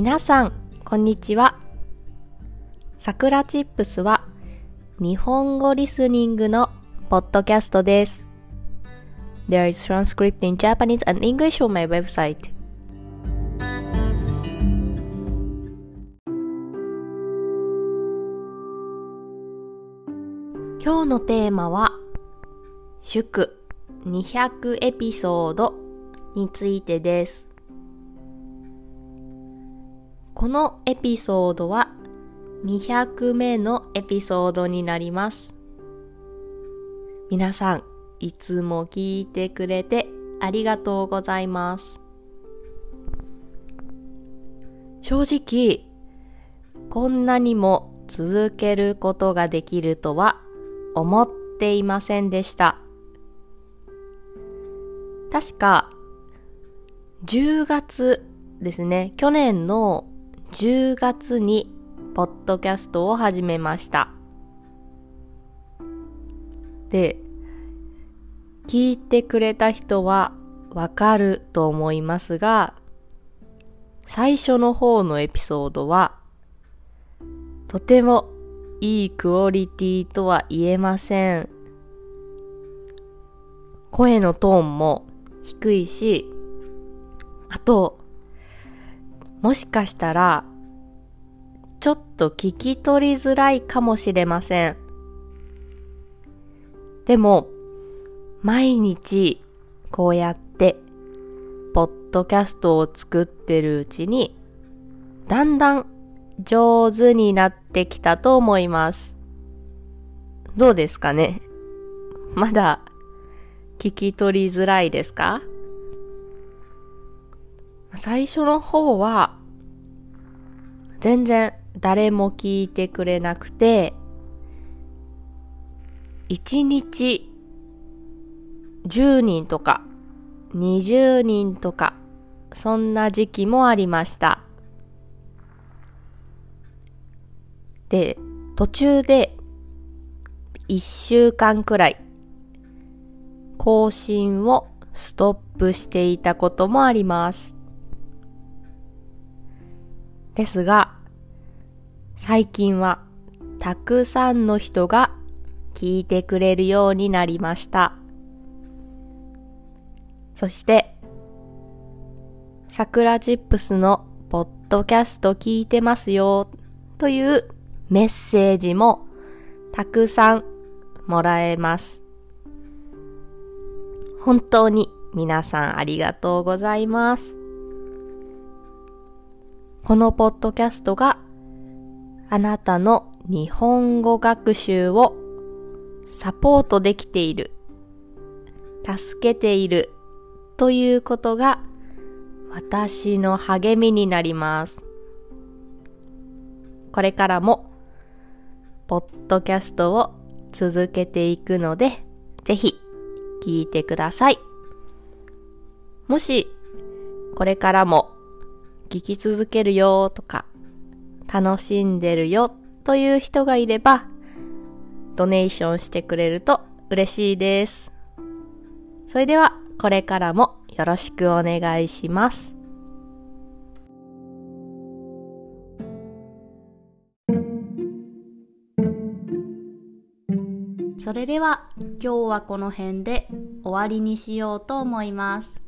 皆さん、こんにちは。さくらチップスは日本語リスニングのポッドキャストです。There is transcript in Japanese and English on my website. 今日のテーマは祝200エピソードについてです。このエピソードは200目のエピソードになります。皆さん、いつも聞いてくれてありがとうございます。正直、こんなにも続けることができるとは思っていませんでした。確か、10月ですね、去年の10月にポッドキャストを始めました。で、聞いてくれた人はわかると思いますが、最初の方のエピソードは、とてもいいクオリティとは言えません。声のトーンも低いし、あと、もしかしたら、ちょっと聞き取りづらいかもしれません。でも、毎日こうやって、ポッドキャストを作ってるうちに、だんだん上手になってきたと思います。どうですかね？まだ聞き取りづらいですか？最初の方は、全然誰も聞いてくれなくて、1日10人とか20人とか、そんな時期もありました。で、途中で1週間くらい更新をストップしていたこともあります。ですが、最近はたくさんの人が聞いてくれるようになりました。そして、桜チップスのポッドキャスト聞いてますよというメッセージもたくさんもらえます。本当に皆さんありがとうございます。このポッドキャストがあなたの日本語学習をサポートできている、助けているということが私の励みになります。これからもポッドキャストを続けていくので、ぜひ聞いてください。もしこれからも聞き続けるよとか、楽しんでるよという人がいれば、ドネーションしてくれると嬉しいです。それでは、これからもよろしくお願いします。それでは今日はこの辺で終わりにしようと思います。